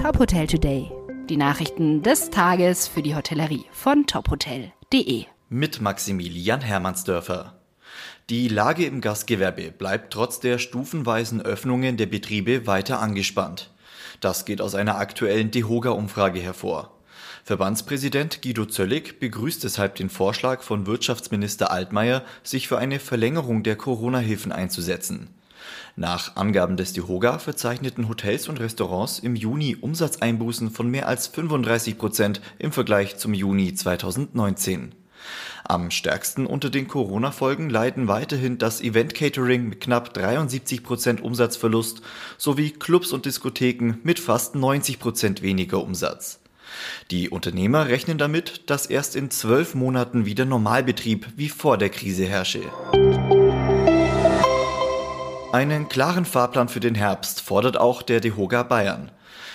Top Hotel Today. Die Nachrichten des Tages für die Hotellerie von tophotel.de. Mit Maximilian Hermannsdörfer. Die Lage im Gastgewerbe bleibt trotz der stufenweisen Öffnungen der Betriebe weiter angespannt. Das geht aus einer aktuellen DEHOGA-Umfrage hervor. Verbandspräsident Guido Zöllig begrüßt deshalb den Vorschlag von Wirtschaftsminister Altmaier, sich für eine Verlängerung der Corona-Hilfen einzusetzen. Nach Angaben des DEHOGA verzeichneten Hotels und Restaurants im Juni Umsatzeinbußen von mehr als 35 Prozent im Vergleich zum Juni 2019. Am stärksten unter den Corona-Folgen leiden weiterhin das Event-Catering mit knapp 73 Prozent Umsatzverlust sowie Clubs und Diskotheken mit fast 90 Prozent weniger Umsatz. Die Unternehmer rechnen damit, dass erst in zwölf Monaten wieder Normalbetrieb wie vor der Krise herrsche. Einen klaren Fahrplan für den Herbst fordert auch der DEHOGA Bayern.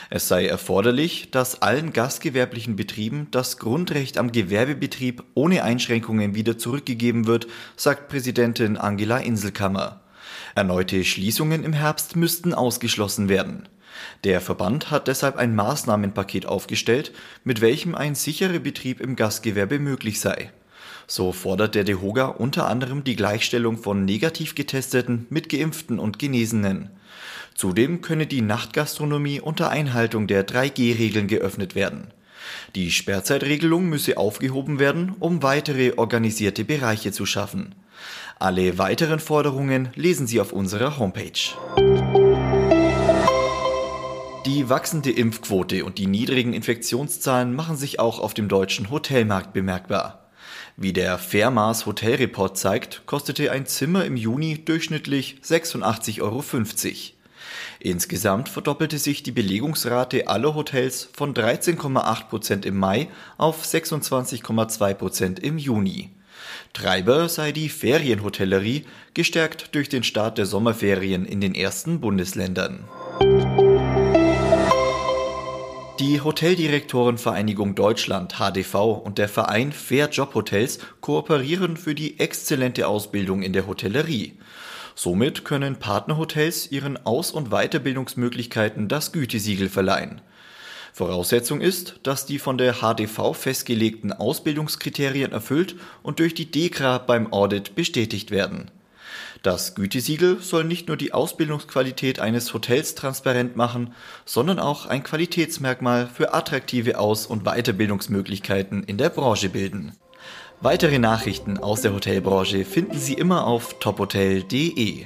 Es sei erforderlich, dass allen gastgewerblichen Betrieben das Grundrecht am Gewerbebetrieb ohne Einschränkungen wieder zurückgegeben wird, sagt Präsidentin Angela Inselkammer. Erneute Schließungen im Herbst müssten ausgeschlossen werden. Der Verband hat deshalb ein Maßnahmenpaket aufgestellt, mit welchem ein sicherer Betrieb im Gastgewerbe möglich sei. So fordert der DEHOGA unter anderem die Gleichstellung von negativ getesteten mit geimpften und Genesenen. Zudem könne die Nachtgastronomie unter Einhaltung der 3G-Regeln geöffnet werden. Die Sperrzeitregelung müsse aufgehoben werden, um weitere organisierte Bereiche zu schaffen. Alle weiteren Forderungen lesen Sie auf unserer Homepage. Die wachsende Impfquote und die niedrigen Infektionszahlen machen sich auch auf dem deutschen Hotelmarkt bemerkbar. Wie der Fairmaß Hotelreport zeigt, kostete ein Zimmer im Juni durchschnittlich 86,50 Euro. Insgesamt verdoppelte sich die Belegungsrate aller Hotels von 13,8 Prozent im Mai auf 26,2 Prozent im Juni. Treiber sei die Ferienhotellerie, gestärkt durch den Start der Sommerferien in den ersten Bundesländern. Die Hoteldirektorenvereinigung Deutschland HDV und der Verein Fair Job Hotels kooperieren für die exzellente Ausbildung in der Hotellerie. Somit können Partnerhotels ihren Aus- und Weiterbildungsmöglichkeiten das Gütesiegel verleihen. Voraussetzung ist, dass die von der HDV festgelegten Ausbildungskriterien erfüllt und durch die DEKRA beim Audit bestätigt werden. Das Gütesiegel soll nicht nur die Ausbildungsqualität eines Hotels transparent machen, sondern auch ein Qualitätsmerkmal für attraktive Aus- und Weiterbildungsmöglichkeiten in der Branche bilden. Weitere Nachrichten aus der Hotelbranche finden Sie immer auf tophotel.de.